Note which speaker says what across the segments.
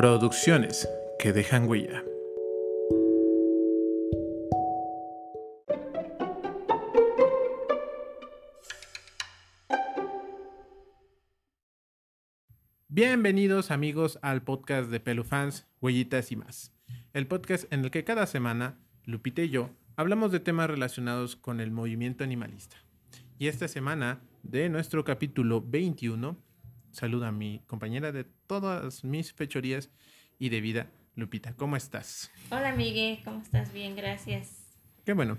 Speaker 1: Producciones que dejan huella. Bienvenidos amigos al podcast de Pelufans, Huellitas y más. El podcast en el que cada semana Lupita y yo hablamos de temas relacionados con el movimiento animalista. Y esta semana, de nuestro capítulo 21, saluda a mi compañera de todas mis fechorías y de vida, Lupita. ¿Cómo estás?
Speaker 2: Hola, Miguel. ¿Cómo estás? Bien, gracias.
Speaker 1: Qué bueno.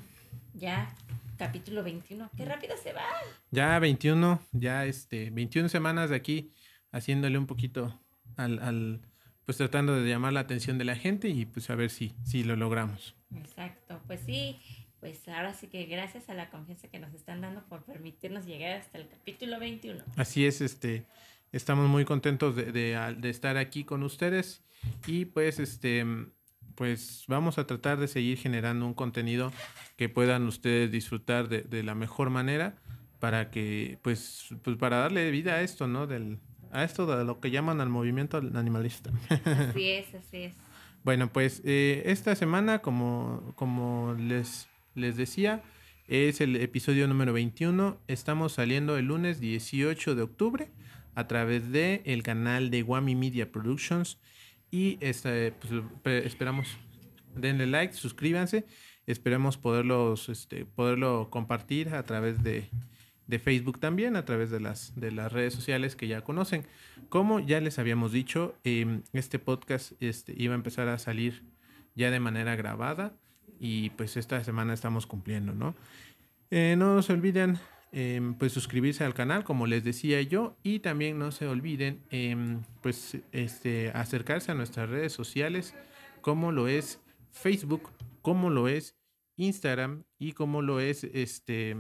Speaker 2: Ya, capítulo 21. Qué rápido se va.
Speaker 1: Ya 21, ya este, 21 semanas de aquí haciéndole un poquito al, al pues tratando de llamar la atención de la gente y pues a ver si, si lo logramos.
Speaker 2: Exacto, pues sí, pues ahora sí que gracias a la confianza que nos están dando por permitirnos llegar hasta el capítulo 21.
Speaker 1: Así es, este, estamos muy contentos de, de, de estar aquí con ustedes y pues este, pues vamos a tratar de seguir generando un contenido que puedan ustedes disfrutar de, de la mejor manera para que, pues, pues para darle vida a esto, ¿no? Del, a esto de lo que llaman al movimiento animalista.
Speaker 2: Así es, así es.
Speaker 1: Bueno, pues eh, esta semana, como, como les, les decía, es el episodio número 21. Estamos saliendo el lunes 18 de octubre a través de el canal de Wami Media Productions. Y este, pues, esperamos, denle like, suscríbanse. Esperemos poderlos, este, poderlo compartir a través de, de Facebook también, a través de las, de las redes sociales que ya conocen. Como ya les habíamos dicho, eh, este podcast este, iba a empezar a salir ya de manera grabada y pues esta semana estamos cumpliendo, ¿no? Eh, no se olviden eh, pues suscribirse al canal, como les decía yo, y también no se olviden pues este, acercarse a nuestras redes sociales, como lo es Facebook, como lo es Instagram y como lo es este,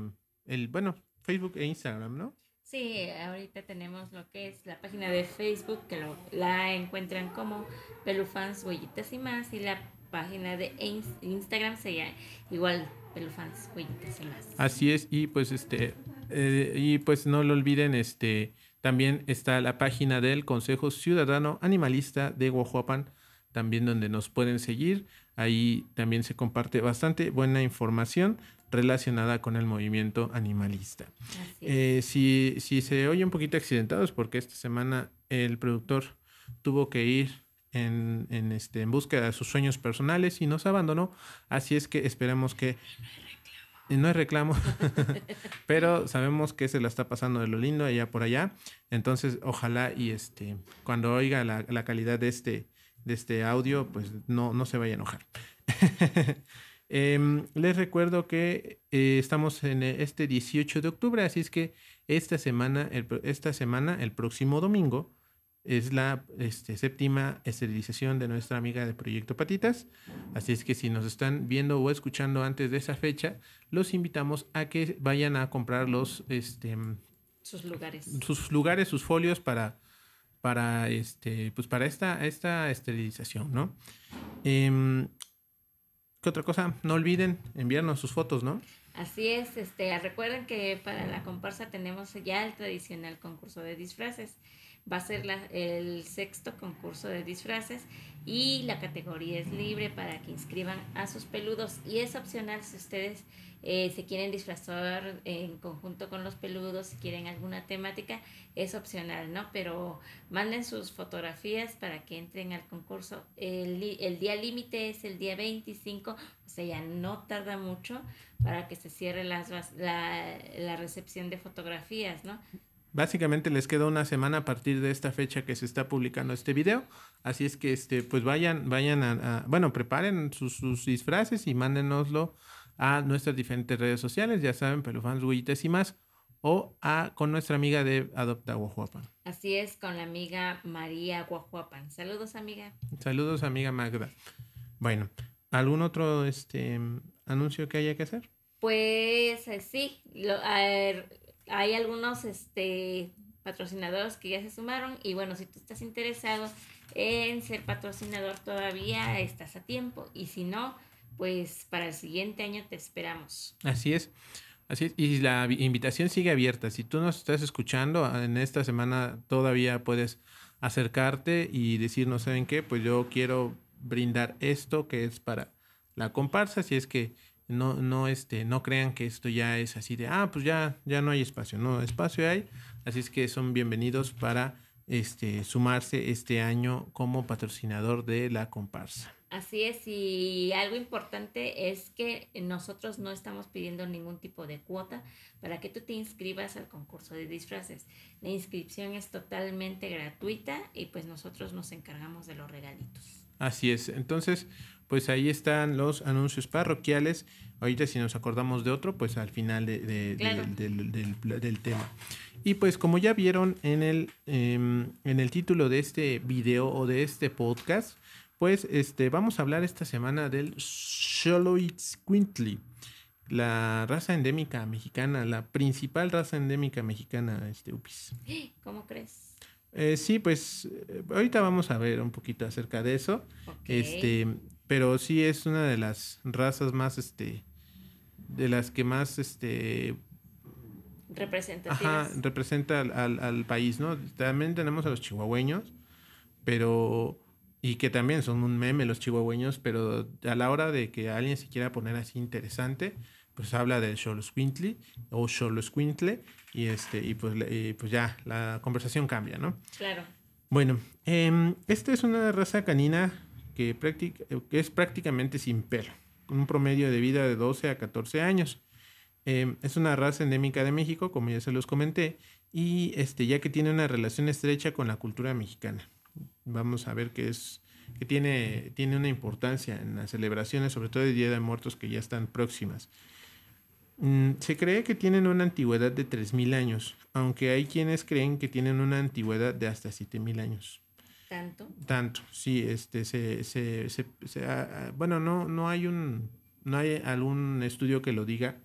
Speaker 1: el, bueno, Facebook e Instagram, ¿no?
Speaker 2: Sí, ahorita tenemos lo que es la página de Facebook, que lo, la encuentran como Pelufans, Huellitas y más, y la página de Instagram sería igual Pelufans, Huellitas y más.
Speaker 1: Así es, y pues este, eh, y pues no lo olviden, este, también está la página del Consejo Ciudadano Animalista de Guajuapan, también donde nos pueden seguir. Ahí también se comparte bastante buena información relacionada con el movimiento animalista. Eh, si, si se oye un poquito accidentados, porque esta semana el productor tuvo que ir en, en, este, en búsqueda de sus sueños personales y nos abandonó, así es que esperemos que... No es reclamo, pero sabemos que se la está pasando de lo lindo allá por allá. Entonces, ojalá y este, cuando oiga la, la calidad de este, de este audio, pues no, no se vaya a enojar. Eh, les recuerdo que eh, estamos en este 18 de octubre, así es que esta semana, el, esta semana, el próximo domingo, es la este, séptima esterilización de nuestra amiga de Proyecto Patitas. Así es que si nos están viendo o escuchando antes de esa fecha, los invitamos a que vayan a comprar los este,
Speaker 2: sus lugares.
Speaker 1: Sus lugares, sus folios para, para, este, pues para esta, esta esterilización, ¿no? Eh, ¿Qué otra cosa? No olviden enviarnos sus fotos, ¿no?
Speaker 2: Así es, este, recuerden que para la comparsa tenemos ya el tradicional concurso de disfraces. Va a ser la, el sexto concurso de disfraces y la categoría es libre para que inscriban a sus peludos y es opcional si ustedes eh, se quieren disfrazar en conjunto con los peludos, si quieren alguna temática, es opcional, ¿no? Pero manden sus fotografías para que entren al concurso. El, el día límite es el día 25, o sea, ya no tarda mucho para que se cierre las, la, la recepción de fotografías, ¿no?
Speaker 1: Básicamente les queda una semana a partir de esta fecha que se está publicando este video. Así es que este, pues vayan, vayan a, a bueno, preparen sus, sus, disfraces y mándenoslo a nuestras diferentes redes sociales, ya saben, Pelufans, Huellitas y más, o a con nuestra amiga de Adopta Guajuapan.
Speaker 2: Así es, con la amiga María Guajuapan. Saludos, amiga.
Speaker 1: Saludos, amiga Magda. Bueno, ¿algún otro este anuncio que haya que hacer?
Speaker 2: Pues eh, sí, lo, a hay algunos este, patrocinadores que ya se sumaron y bueno, si tú estás interesado en ser patrocinador todavía estás a tiempo y si no, pues para el siguiente año te esperamos.
Speaker 1: Así es. Así es, y la invitación sigue abierta. Si tú nos estás escuchando, en esta semana todavía puedes acercarte y decir, no saben qué, pues yo quiero brindar esto que es para la comparsa, si es que no, no, este, no crean que esto ya es así de, ah, pues ya, ya no hay espacio, no, espacio hay, así es que son bienvenidos para este, sumarse este año como patrocinador de la comparsa.
Speaker 2: Así es, y algo importante es que nosotros no estamos pidiendo ningún tipo de cuota para que tú te inscribas al concurso de disfraces. La inscripción es totalmente gratuita y pues nosotros nos encargamos de los regalitos.
Speaker 1: Así es, entonces pues ahí están los anuncios parroquiales. Ahorita si nos acordamos de otro, pues al final de, del, tema. Y pues como ya vieron en el, em, en el título de este video o de este podcast, pues este, vamos a hablar esta semana del Xoloitzcuintli, la raza endémica mexicana, la principal raza endémica mexicana, este Upis.
Speaker 2: ¿Cómo crees?
Speaker 1: Eh, sí, pues eh, ahorita vamos a ver un poquito acerca de eso. Este, pero sí es una de las razas más, este, de las que más, este,
Speaker 2: representativas.
Speaker 1: Ajá, representa al, al país, ¿no? También tenemos a los chihuahueños, pero y que también son un meme los chihuahueños, pero a la hora de que alguien se quiera poner así interesante, pues habla del Xoloscuintli o Xoloscuintle y este y pues, pues ya la conversación cambia, ¿no?
Speaker 2: Claro.
Speaker 1: Bueno, eh, esta es una raza canina que, que, es prácticamente sin pelo, con un promedio de vida de 12 a 14 años. Em, es una raza endémica de México, como ya se los comenté, y este, ya que tiene una relación estrecha con la cultura mexicana vamos a ver que es que tiene, tiene una importancia en las celebraciones, sobre todo el Día de Muertos que ya están próximas. Mm, se cree que tienen una antigüedad de 3.000 años, aunque hay quienes creen que tienen una antigüedad de hasta 7.000 años.
Speaker 2: ¿Tanto?
Speaker 1: Tanto, sí, este, se, se, se, ah, ah, bueno, no, no hay un, no hay algún estudio que lo diga,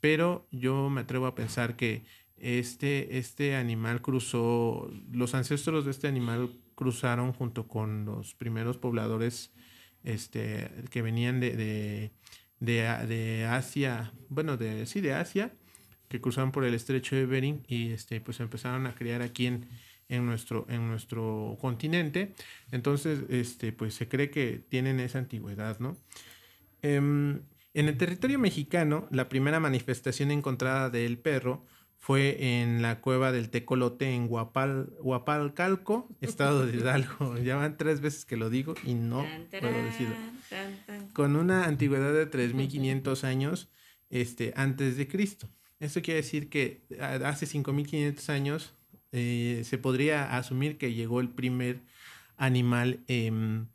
Speaker 1: pero yo me atrevo a pensar que este, este animal cruzó, los ancestros de este animal cruzaron junto con los primeros pobladores este, que venían de, de, de, Asia, bueno, de, sí, de Asia, que cruzaron por el estrecho de Bering y este, pues empezaron a criar aquí en, en, nuestro, en nuestro continente. Entonces, este, pues se cree que tienen esa antigüedad, ¿no? Em, en el territorio mexicano, la primera manifestación encontrada del perro fue en la cueva del Tecolote en Guapal, Guapalcalco, estado de Hidalgo. ya van tres veces que lo digo y no puedo decirlo. Con una antigüedad de 3.500 años este, antes de Cristo. Esto quiere decir que hace 5.500 años eh, se podría asumir que llegó el primer animal em,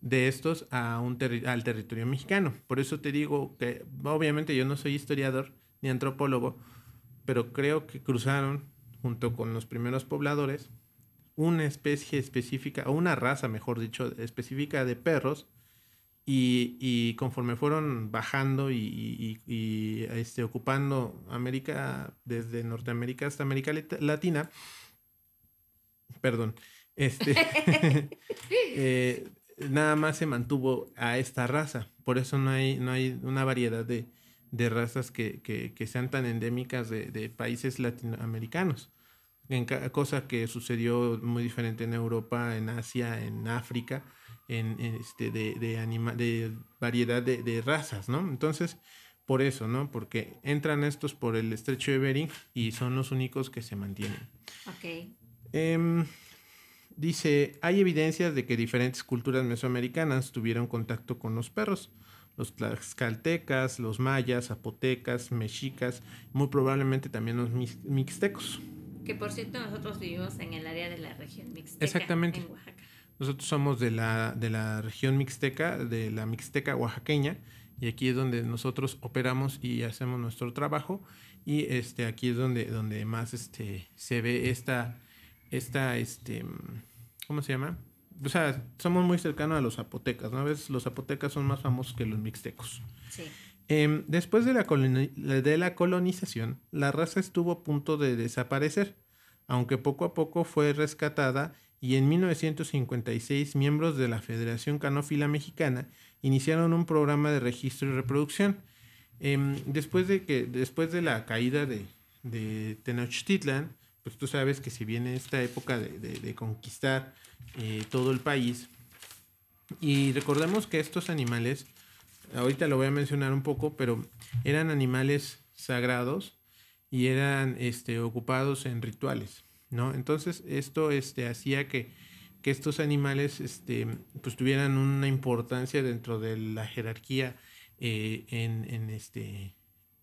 Speaker 1: de estos a un al territorio mexicano. Por eso te digo que obviamente yo no soy historiador ni antropólogo, pero creo que cruzaron junto con los primeros pobladores una especie específica, o una raza, mejor dicho, específica de perros, y, conforme fueron bajando y, este, ocupando América, desde Norteamérica hasta América Latina, perdón, este, eh, nada más se mantuvo a esta raza. Por eso no hay, no hay una variedad de, de razas que, que, sean tan endémicas de, de países latinoamericanos. En cosa que sucedió muy diferente en Europa, en Asia, en África, en, este, de, de, anima, de variedad de, de, razas, ¿no? Entonces, por eso, ¿no? Porque entran estos por el estrecho de Bering y son los únicos que se mantienen.
Speaker 2: Ok.
Speaker 1: Em, dice, hay evidencias de que diferentes culturas mesoamericanas tuvieron contacto con los perros los tlaxcaltecas, los mayas, zapotecas, mexicas, muy probablemente también los mixtecos.
Speaker 2: Que por cierto nosotros vivimos en el área de la región mixteca.
Speaker 1: Exactamente.
Speaker 2: En Oaxaca.
Speaker 1: Nosotros somos de la, de la región mixteca, de la mixteca oaxaqueña, y aquí es donde nosotros operamos y hacemos nuestro trabajo, y este, aquí es donde, donde más este, se ve esta, esta, este, ¿cómo se llama? O sea, somos muy cercanos a los zapotecas, ¿no? A veces los zapotecas son más famosos que los mixtecos.
Speaker 2: Sí.
Speaker 1: Em, después de la, de la colonización, la raza estuvo a punto de desaparecer, aunque poco a poco fue rescatada y en 1956 miembros de la Federación Canófila Mexicana iniciaron un programa de registro y reproducción. Em, después, de que, después de la caída de, de Tenochtitlan, pues tú sabes que si viene esta época de, conquistar eh, todo el país, y recordemos que estos animales, ahorita lo voy a mencionar un poco, pero eran animales sagrados y eran este, ocupados en rituales, ¿no? Entonces esto este, hacía que, que estos animales este, pues tuvieran una importancia dentro de la jerarquía eh, en, en, este,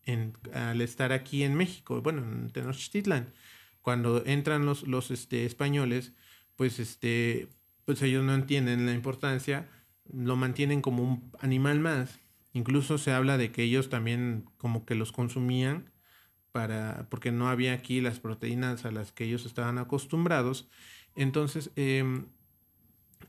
Speaker 1: en, al estar aquí en México, bueno, en Tenochtitlan. Cuando entran los, los este, españoles, pues, este, pues ellos no entienden la importancia, lo mantienen como un animal más. Incluso se habla de que ellos también como que los consumían para, porque no había aquí las proteínas a las que ellos estaban acostumbrados. Entonces, em,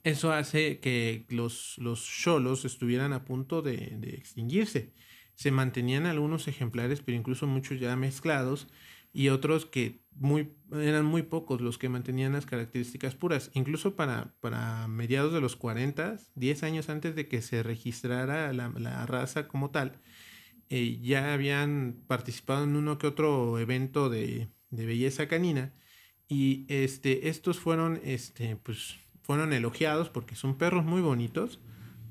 Speaker 1: eso hace que los, los estuvieran a punto de, de, extinguirse. Se mantenían algunos ejemplares, pero incluso muchos ya mezclados, y otros que muy, eran muy pocos los que mantenían las características puras. Incluso para, para mediados de los 40, 10 años antes de que se registrara la, la raza como tal, eh, ya habían participado en uno que otro evento de, de, belleza canina y este, estos fueron, este, pues, fueron elogiados porque son perros muy bonitos,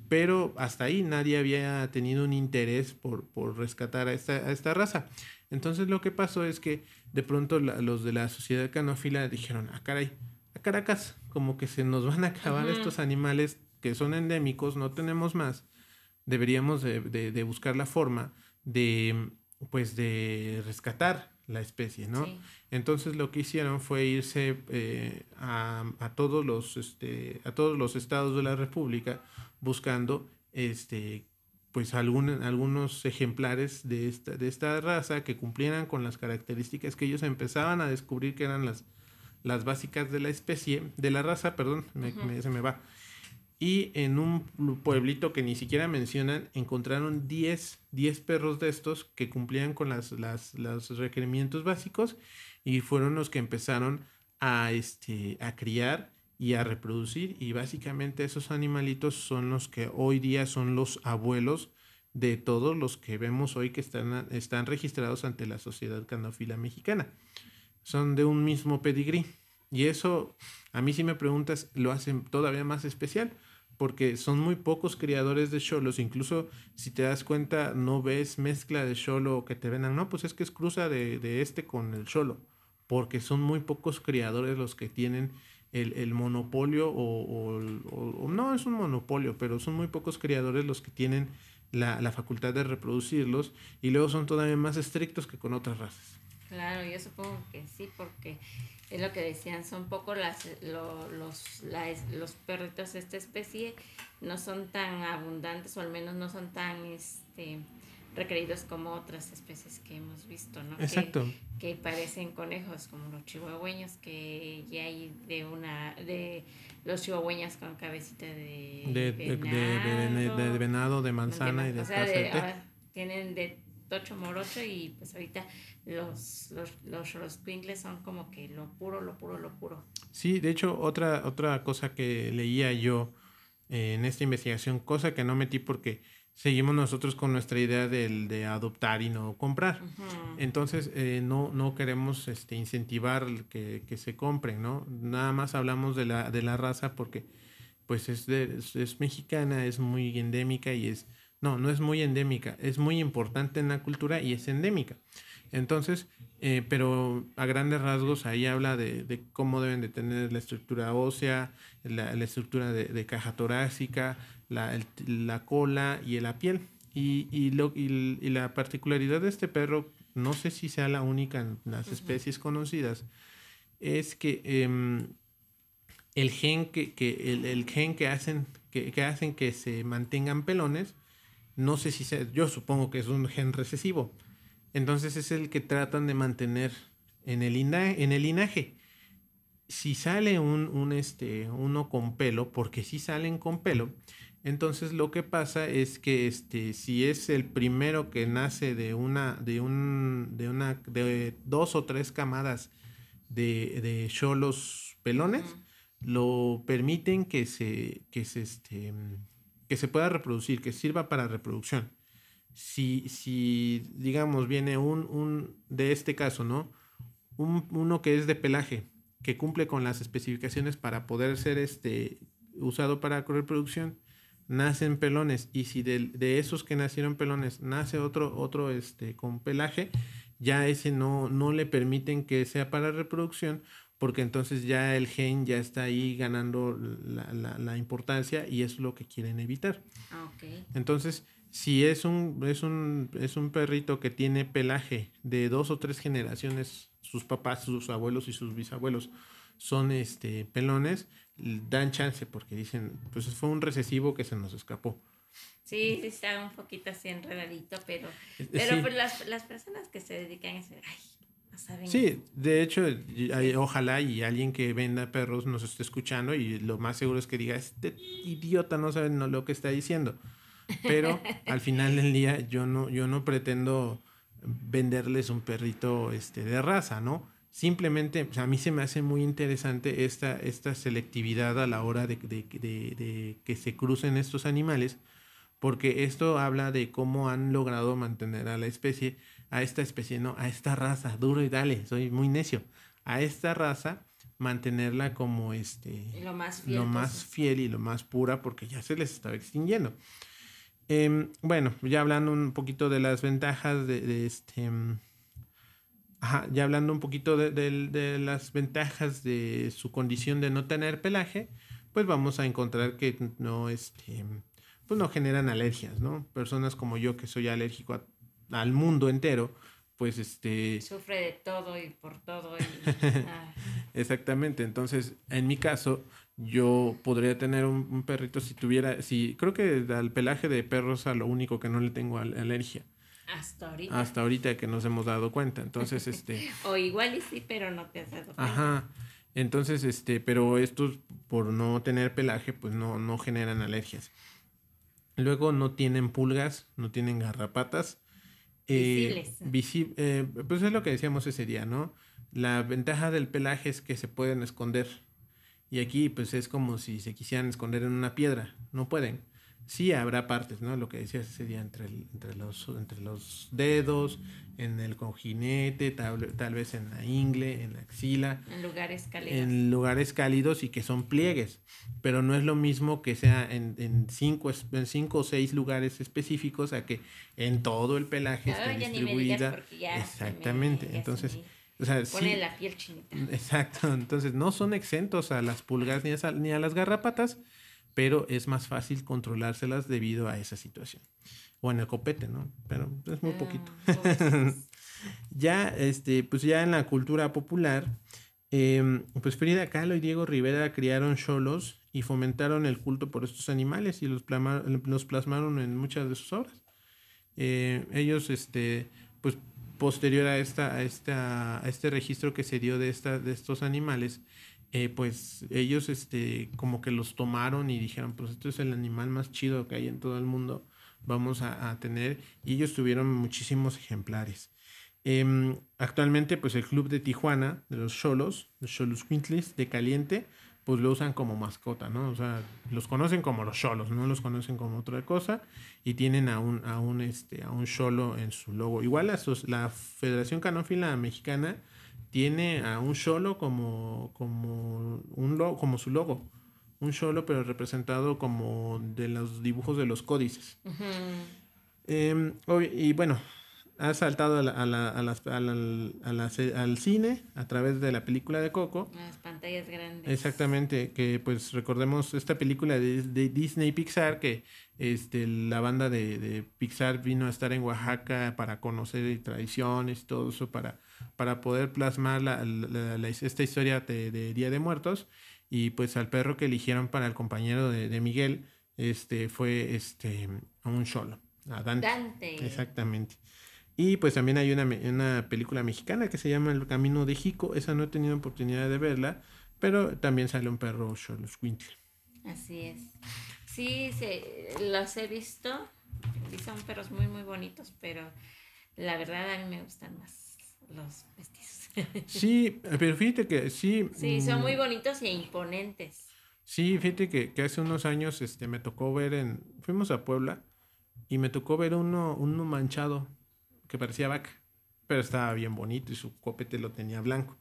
Speaker 1: pero hasta ahí nadie había tenido un interés por, por rescatar a esta, a esta raza. Entonces lo que pasó es que de pronto los de la sociedad canófila dijeron, ah, caray, a Caracas, como que se nos van a acabar estos animales que son endémicos, no tenemos más. Deberíamos de, de, buscar la forma de, pues, de rescatar la especie, ¿no? Entonces lo que hicieron fue irse eh, a, a, todos los, este, a todos los estados de la República buscando este, pues algunos ejemplares de esta, de esta raza que cumplieran con las características que ellos empezaban a descubrir que eran las, las básicas de la especie, de la raza, perdón, se me va. Y en un pueblito que ni siquiera mencionan, encontraron 10, 10 perros de estos que cumplían con las, las, los requerimientos básicos y fueron los que empezaron a, este, a criar y a reproducir y básicamente esos animalitos son los que hoy día son los abuelos de todos los que vemos hoy que están, están registrados ante la Sociedad Canófila Mexicana. Son de un mismo pedigrí. Y eso, a mí si me preguntas, lo hacen todavía más especial, porque son muy pocos criadores de cholos. Incluso si te das cuenta, no ves mezcla de cholo que te vendan. No, pues es que es cruza de, de este con el cholo, porque son muy pocos criadores los que tienen el, monopolio o, no es un monopolio, pero son muy pocos criadores los que tienen la, facultad de reproducirlos y luego son todavía más estrictos que con otras razas.
Speaker 2: Claro, yo supongo que sí, porque es lo que decían, son pocos las, los, los perritos de esta especie, no son tan abundantes o al menos no son tan... este requeridos como otras especies que hemos visto, ¿no?
Speaker 1: Exacto.
Speaker 2: Que, parecen conejos, como los chihuahueños, que ya hay de una, de los chihuahueños con cabecita de,
Speaker 1: de, venado, de, de, venado, de manzana y de, o
Speaker 2: sea, tienen de tocho morocho y pues ahorita los, los, los, los son como que lo puro, lo puro, lo puro.
Speaker 1: Sí, de hecho, otra, otra cosa que leía yo eh, en esta investigación, cosa que no metí porque seguimos nosotros con nuestra idea del, de adoptar y no comprar. Entonces, eh, no, no queremos este, incentivar que, que, se compren, ¿no? Nada más hablamos de la, de la raza porque pues es, de, es, mexicana, es muy endémica y es... No, no es muy endémica, es muy importante en la cultura y es endémica. Entonces, eh, pero a grandes rasgos ahí habla de, de, cómo deben de tener la estructura ósea, la, la estructura de, de, caja torácica, la, la cola y la piel. Y, y, lo, y, la particularidad de este perro, no sé si sea la única en las especies conocidas, es que em, el gen que, que el, el, gen que hacen que, que, hacen que se mantengan pelones, no sé si sea, yo supongo que es un gen recesivo. Entonces es el que tratan de mantener en el, en el linaje. Si sale un, un, este, uno con pelo, porque si salen con pelo, entonces lo que pasa es que este, si es el primero que nace de una, de un, de una, de dos o tres camadas de, de cholos pelones, lo permiten que se, que se, este, que se pueda reproducir, que sirva para reproducción. Si, si digamos, viene un, un, de este caso, ¿no? un, uno que es de pelaje, que cumple con las especificaciones para poder ser este, usado para reproducción, nacen pelones. Y si de, de, esos que nacieron pelones nace otro, otro este, con pelaje, ya ese no, no le permiten que sea para reproducción, porque entonces ya el gen ya está ahí ganando la, la, la importancia y es lo que quieren evitar.
Speaker 2: Ah, okay.
Speaker 1: Entonces, si es un, es, un, es un perrito que tiene pelaje de dos o tres generaciones, sus papás, sus abuelos y sus bisabuelos son este, pelones, dan chance porque dicen, pues fue un recesivo que se nos escapó.
Speaker 2: Sí, sí está un poquito así enredadito, pero, pero sí. pues las, las, personas que se dedican a eso, ay,
Speaker 1: Sí, de hecho, ojalá y alguien que venda perros nos esté escuchando y lo más seguro es que diga, este idiota no sabe no, lo que está diciendo. Pero al final del día yo no, yo no pretendo venderles un perrito este, de raza, ¿no? Simplemente, o sea, a mí se me hace muy interesante esta, esta selectividad a la hora de, de, de, de, que se crucen estos animales, porque esto habla de cómo han logrado mantener a la especie, a esta especie, no, a esta raza, duro y dale, soy muy necio, a esta raza mantenerla como este
Speaker 2: lo más fiel,
Speaker 1: lo más fiel y lo más pura porque ya se les estaba extinguiendo. Eh, bueno, ya hablando un poquito de las ventajas de, de este. Ajá, ya hablando un poquito de, de, de, las ventajas de su condición de no tener pelaje, pues vamos a encontrar que no, este, pues no generan alergias, ¿no? Personas como yo que soy alérgico a, al mundo entero, pues este...
Speaker 2: Sufre de todo y por todo. Y...
Speaker 1: ah. Exactamente, entonces en mi caso yo podría tener un, un, perrito si tuviera, si creo que al pelaje de perros a lo único que no le tengo al, alergia.
Speaker 2: Hasta ahorita.
Speaker 1: Hasta ahorita que nos hemos dado cuenta. Entonces, este.
Speaker 2: o igual y sí, pero no te has dado cuenta.
Speaker 1: Ajá. Entonces, este, pero estos, por no tener pelaje, pues no, no generan alergias. Luego no tienen pulgas, no tienen garrapatas.
Speaker 2: Eh,
Speaker 1: visi eh, pues es lo que decíamos ese día, ¿no? La ventaja del pelaje es que se pueden esconder. Y aquí pues es como si se quisieran esconder en una piedra. No pueden. Sí habrá partes, ¿no? Lo que decías ese día entre, el, entre, los, entre los dedos, en el cojinete, tal, tal, vez en la ingle, en la axila.
Speaker 2: En lugares cálidos.
Speaker 1: En lugares cálidos y que son pliegues. Pero no es lo mismo que sea en, en, cinco, en cinco o seis lugares específicos a que en todo el pelaje
Speaker 2: no,
Speaker 1: esté distribuida. Exactamente.
Speaker 2: Me,
Speaker 1: Entonces... O sea,
Speaker 2: Pone
Speaker 1: sí,
Speaker 2: la piel chinita.
Speaker 1: Exacto. Entonces, no son exentos a las pulgas ni a, ni a las garrapatas, pero es más fácil controlárselas debido a esa situación. O en el copete, ¿no? Pero es muy poquito.
Speaker 2: Ah,
Speaker 1: ya, este, pues ya en la cultura popular, eh, pues Frida Kahlo y Diego Rivera criaron cholos y fomentaron el culto por estos animales y los, plasma, los plasmaron en muchas de sus obras. Eh, ellos, este, pues posterior a, esta, a, esta, a este registro que se dio de, esta, de estos animales, eh, pues ellos este, como que los tomaron y dijeron, pues esto es el animal más chido que hay en todo el mundo, vamos a, a tener, y ellos tuvieron muchísimos ejemplares. Eh, actualmente, pues el club de Tijuana, de los Cholos, los Cholos Quintles de Caliente, pues lo usan como mascota, ¿no? O sea, los conocen como los cholos, no los conocen como otra cosa y tienen a un, a un, este, a un en su logo. Igual la, la Federación Canófila Mexicana tiene a un cholo como, como, un logo, como su logo. Un cholo, pero representado como de los dibujos de los códices.
Speaker 2: Uh -huh.
Speaker 1: eh, y bueno, ha saltado a la, a la, a las, a la, al cine a través de la película de Coco.
Speaker 2: Las pantallas grandes.
Speaker 1: Exactamente, que pues recordemos esta película de, de Disney Pixar, que este, la banda de, de, Pixar vino a estar en Oaxaca para conocer tradiciones y todo eso, para, para poder plasmar la, la, esta historia de, de, Día de Muertos. Y pues al perro que eligieron para el compañero de, Miguel este, fue este, un cholo. A Dante.
Speaker 2: Dante.
Speaker 1: Exactamente. Y pues también hay una, una, película mexicana que se llama El Camino de Jico. Esa no he tenido oportunidad de verla, pero también sale un perro Xoloscuintle.
Speaker 2: Así es. Sí, se, los he visto. Y son perros muy, muy bonitos, pero la verdad a mí me gustan más los mestizos.
Speaker 1: Sí, pero fíjate que sí.
Speaker 2: Sí, son muy bonitos e imponentes.
Speaker 1: Sí, fíjate que, que hace unos años este, me tocó ver en. Fuimos a Puebla y me tocó ver uno, uno manchado que parecía vaca. pero estaba bien bonito y su copete lo tenía blanco.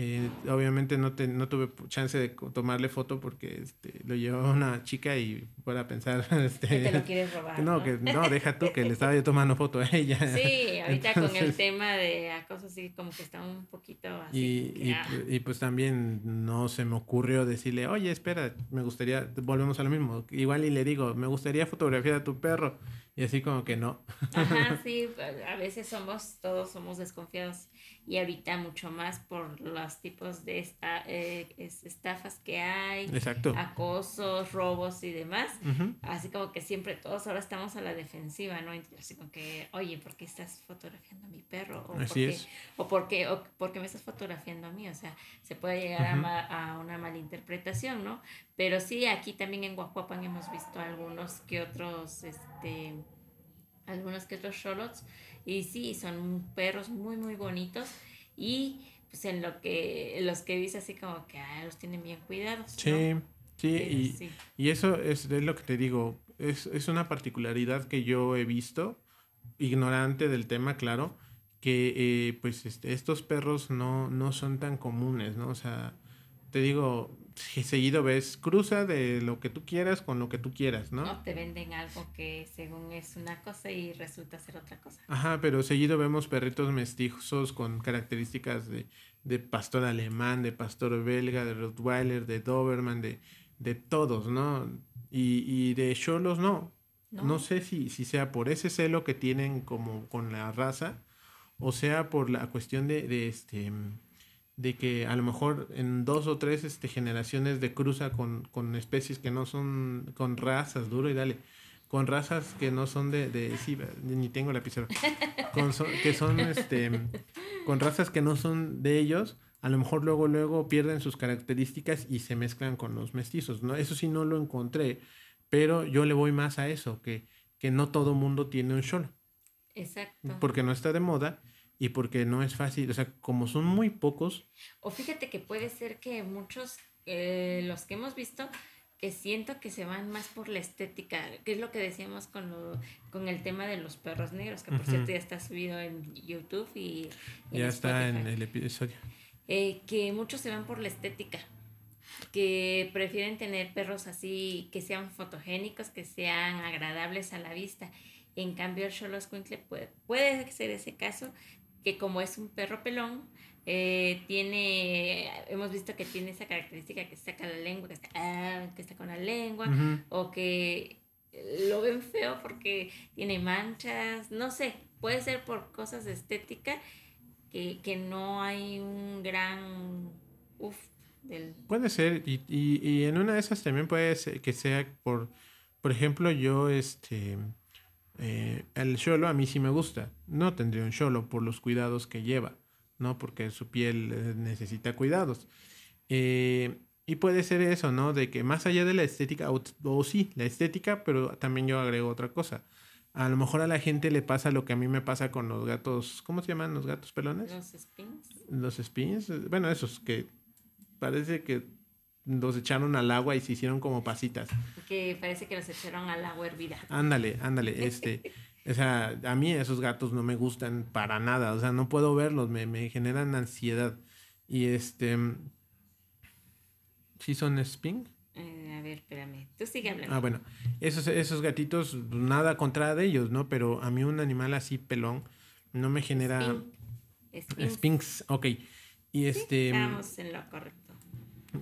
Speaker 1: Eh, obviamente no, te, no tuve chance de tomarle foto porque este, lo llevaba una chica y fuera pensar... Este,
Speaker 2: que te lo quieres robar.
Speaker 1: No, Que, no, deja tú que le estaba yo tomando foto a ella.
Speaker 2: Sí, ahorita con el tema de acoso así como que está un poquito
Speaker 1: así. Y,
Speaker 2: ah.
Speaker 1: y, pues también no se me ocurrió decirle, oye, espera, me gustaría, volvemos a lo mismo. Igual y le digo, me gustaría fotografiar a tu perro. Y así como que no.
Speaker 2: Ajá, sí, a veces somos, todos somos desconfiados y ahorita mucho más por los tipos de esta, eh, estafas que hay,
Speaker 1: Exacto.
Speaker 2: acosos, robos y demás. Así como que siempre todos ahora estamos a la defensiva, ¿no? Así como que, oye, ¿por qué estás fotografiando a mi perro? O
Speaker 1: Así es.
Speaker 2: O por, qué, o por qué me estás fotografiando a mí. O sea, se puede llegar a, a, una malinterpretación, ¿no? Pero sí, aquí también en Guajuapan hemos visto algunos que otros, este, algunos que otros sholots y sí, son perros muy, muy bonitos. Y pues en lo que los que dice así como que ah, los tienen bien cuidados.
Speaker 1: Sí, sí, y, eso es, lo que te digo. Es, es una particularidad que yo he visto, ignorante del tema, claro, que eh, pues este, estos perros no, no son tan comunes, ¿no? O sea, te digo, seguido ves cruza de lo que tú quieras con lo que tú quieras, ¿no?
Speaker 2: No te venden algo que según es una cosa y resulta ser otra cosa.
Speaker 1: Ajá, pero seguido vemos perritos mestizos con características de, de pastor alemán, de pastor belga, de Rottweiler, de Doberman, de, de todos, ¿no? Y, y de Cholos no. no. No sé si, si sea por ese celo que tienen como con la raza o sea por la cuestión de, de este de que a lo mejor en dos o tres este, generaciones de cruza con, con especies que no son, con razas, duro y dale, con razas que no son de, de sí, ni tengo la pizarra, con, que son, este, con razas que no son de ellos, a lo mejor luego, luego pierden sus características y se mezclan con los mestizos, ¿no? Eso sí no lo encontré, pero yo le voy más a eso, que, que no todo mundo tiene un solo.
Speaker 2: Exacto.
Speaker 1: Porque no está de moda y porque no es fácil, o sea, como son muy pocos.
Speaker 2: O fíjate que puede ser que muchos, eh, los que hemos visto, que siento que se van más por la estética, que es lo que decíamos con, lo, con el tema de los perros negros, que por cierto ya está subido en YouTube y...
Speaker 1: ya está en el episodio.
Speaker 2: Eh, que muchos se van por la estética, que prefieren tener perros así, que sean fotogénicos, que sean agradables a la vista. En cambio, el Cholos puede, puede ser ese caso, que como es un perro pelón, eh, tiene, hemos visto que tiene esa característica que saca la lengua, que está, ah, que está con la lengua, o que lo ven feo porque tiene manchas, no sé, puede ser por cosas de estética que, que no hay un gran uf del...
Speaker 1: Puede ser, y, y, y en una de esas también puede ser que sea por, por ejemplo, yo este eh, el Sholo a mí sí me gusta. No tendría un Sholo por los cuidados que lleva, ¿no? Porque su piel eh, necesita cuidados. Eh, y puede ser eso, ¿no? De que más allá de la estética, o, sí, la estética, pero también yo agrego otra cosa. A lo mejor a la gente le pasa lo que a mí me pasa con los gatos, ¿cómo se llaman los gatos pelones?
Speaker 2: Los spins.
Speaker 1: Los spins, bueno, esos que parece que los echaron al agua y se hicieron como pasitas.
Speaker 2: Que parece que los echaron al agua hervida.
Speaker 1: Ándale, ándale, este. o sea, a mí esos gatos no me gustan para nada, o sea, no puedo verlos, me, me generan ansiedad. Y este... ¿Sí son Spink?
Speaker 2: Eh, a ver, espérame, tú sigue hablando.
Speaker 1: Ah, bueno, esos, esos gatitos, nada contra de ellos, ¿no? Pero a mí un animal así pelón no me genera... Spinks. Spinks, ok. Y este...
Speaker 2: estamos en lo correcto.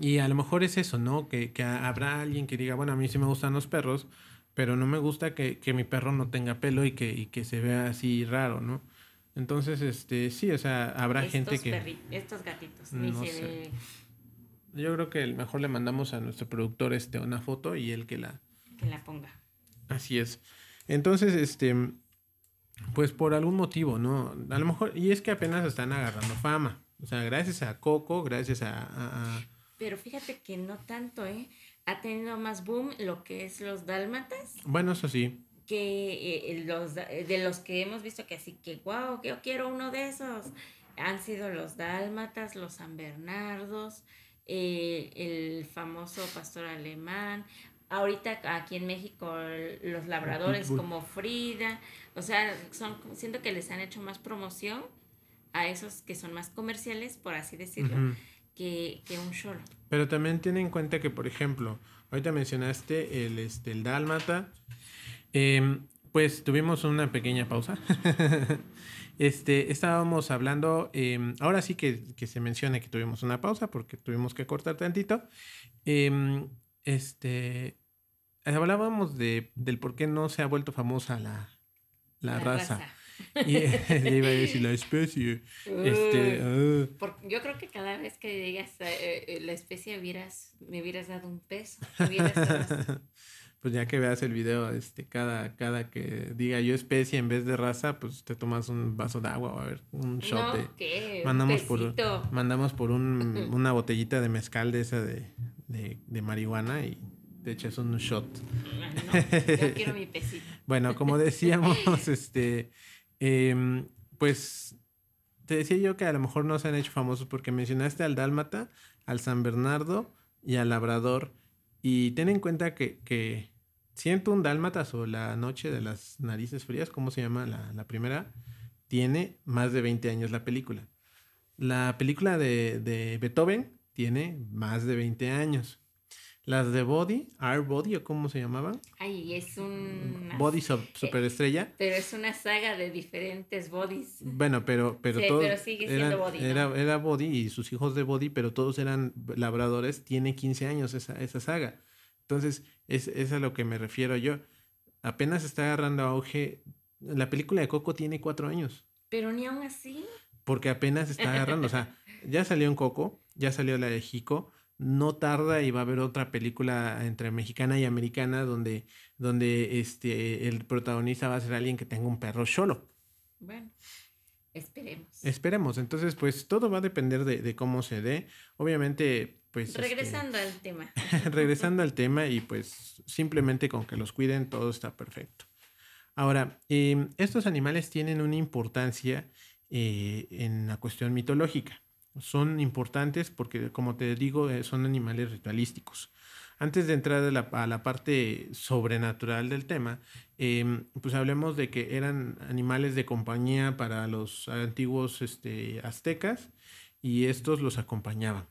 Speaker 1: Y a lo mejor es eso, ¿no? Que, que habrá alguien que diga, bueno, a mí sí me gustan los perros, pero no me gusta que, que mi perro no tenga pelo y que, y que se vea así raro, ¿no? Entonces, este, sí, o sea, habrá gente que...
Speaker 2: estos gatitos.
Speaker 1: No sé. Yo creo que mejor le mandamos a nuestro productor este, una foto y él que la...
Speaker 2: Que la ponga.
Speaker 1: Así es. Entonces, este, pues por algún motivo, ¿no? A lo mejor, y es que apenas están agarrando fama. O sea, gracias a Coco, gracias a
Speaker 2: pero fíjate que no tanto, ¿eh? Ha tenido más boom lo que es los dálmatas.
Speaker 1: Bueno, eso sí.
Speaker 2: Que eh, los, de los que hemos visto que así que, wow, yo quiero uno de esos. Han sido los dálmatas, los San Bernardos, eh, el famoso pastor alemán. Ahorita aquí en México los labradores como Frida. O sea, son, siento que les han hecho más promoción a esos que son más comerciales, por así decirlo, que, que, un solo.
Speaker 1: Pero también ten en cuenta que, por ejemplo, ahorita mencionaste el, este, el dálmata. Em, pues tuvimos una pequeña pausa. este, estábamos hablando, em, ahora sí que, que, se menciona que tuvimos una pausa porque tuvimos que cortar tantito. Em, este, hablábamos de, del por qué no se ha vuelto famosa la, la, raza. Y iba a decir la especie. este,
Speaker 2: ah. yo creo que cada vez que digas eh, eh, la especie hubieras, me hubieras dado un peso.
Speaker 1: pues ya que veas el video, este, cada, cada que diga yo especie en vez de raza, pues te tomas un vaso de agua o a ver, un shot
Speaker 2: de.
Speaker 1: Mandamos por, mandamos por un, una botellita de mezcal de esa de, de, de marihuana y te echas un shot.
Speaker 2: yo quiero mi pesito.
Speaker 1: bueno, como decíamos, este Em, pues te decía yo que a lo mejor no se han hecho famosos porque mencionaste al Dálmata, al San Bernardo y al Labrador. Y ten en cuenta que, que Siento un Dálmata o La Noche de las Narices Frías, ¿cómo se llama la, la primera? Tiene más de 20 años la película. La película de, de Beethoven tiene más de 20 años. Las de Body, Our Body o cómo se llamaban.
Speaker 2: Ay, es un...
Speaker 1: Body Superestrella.
Speaker 2: Pero es una saga de diferentes bodies.
Speaker 1: Bueno, pero, pero
Speaker 2: sí, pero sigue siendo Body.
Speaker 1: Era, era Body y sus hijos de Body, pero todos eran labradores. Tiene 15 años esa, esa saga. Entonces, es, es a lo que me refiero yo. Apenas está agarrando auge. La película de Coco tiene cuatro años.
Speaker 2: Pero ni aún así.
Speaker 1: Porque apenas está agarrando. o sea, ya salió en Coco, ya salió la de Jico no tarda y va a haber otra película entre mexicana y americana donde, donde este, el protagonista va a ser alguien que tenga un perro solo.
Speaker 2: Bueno, esperemos.
Speaker 1: Esperemos. Entonces, pues todo va a depender de, cómo se dé. Obviamente, pues...
Speaker 2: Este, regresando al tema.
Speaker 1: regresando al tema y pues simplemente con que los cuiden todo está perfecto. Ahora, em, estos animales tienen una importancia eh, en la cuestión mitológica son importantes porque, como te digo, eh, son animales ritualísticos. Antes de entrar a la, parte sobrenatural del tema, em, pues hablemos de que eran animales de compañía para los antiguos este, aztecas y estos los acompañaban.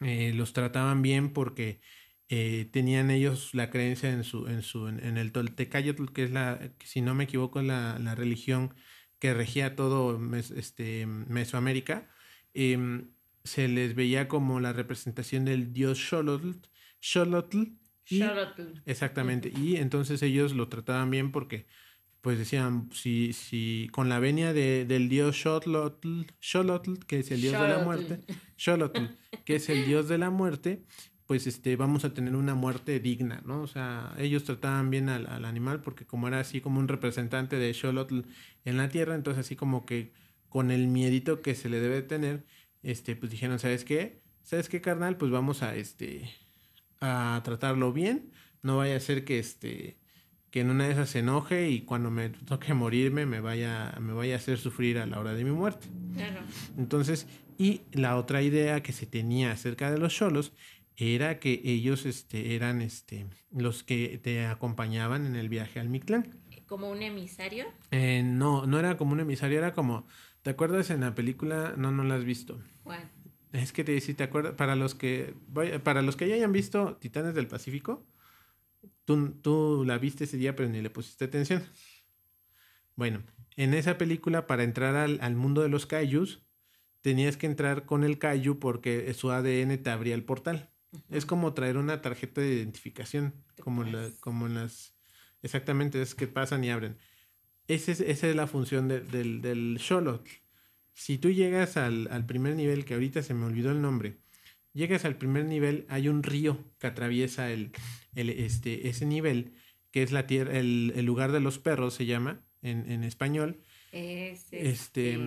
Speaker 1: Eh, los trataban bien porque eh, tenían ellos la creencia en, su, en, su, en, el Toltecayotl, que es la, si no me equivoco, la, la religión que regía todo este, Mesoamérica Em, se les veía como la representación del dios Xolotl. Xolotl. Exactamente. Y entonces ellos lo trataban bien porque, pues decían, si, si con la venia de, del dios Xolotl, Xolotl, que es el dios de la muerte, Xolotl, que es el dios de la muerte, pues este, vamos a tener una muerte digna, ¿no? O sea, ellos trataban bien al, al animal porque como era así como un representante de Xolotl en la tierra, entonces así como que con el miedito que se le debe tener, este, pues dijeron, ¿sabes qué? ¿Sabes qué, carnal? Pues vamos a, este, a tratarlo bien. No vaya a ser que, este, que en una de esas se enoje y cuando me toque morirme me vaya, me vaya a hacer sufrir a la hora de mi muerte.
Speaker 2: Claro.
Speaker 1: Entonces, y la otra idea que se tenía acerca de los cholos era que ellos este, eran este, los que te acompañaban en el viaje al Mictlán.
Speaker 2: ¿Como un emisario?
Speaker 1: Eh, no, no era como un emisario, era como ¿Te acuerdas en la película? No, no la has visto.
Speaker 2: ¿Cuál?
Speaker 1: Es que te dice, ¿te acuerdas? Para los que, para los que ya hayan visto Titanes del Pacífico, tú, tú la viste ese día, pero ni le pusiste atención. Bueno, en esa película, para entrar al, mundo de los kaijus, tenías que entrar con el kaiju porque su ADN te abría el portal. Es como traer una tarjeta de identificación, como, la, como las... Exactamente, es que pasan y abren. Esa es, esa es la función del, del Xolotl. Si tú llegas al, primer nivel, que ahorita se me olvidó el nombre, llegas al primer nivel, hay un río que atraviesa el, este, ese nivel, que es la tierra, el, lugar de los perros, se llama en, español.
Speaker 2: este,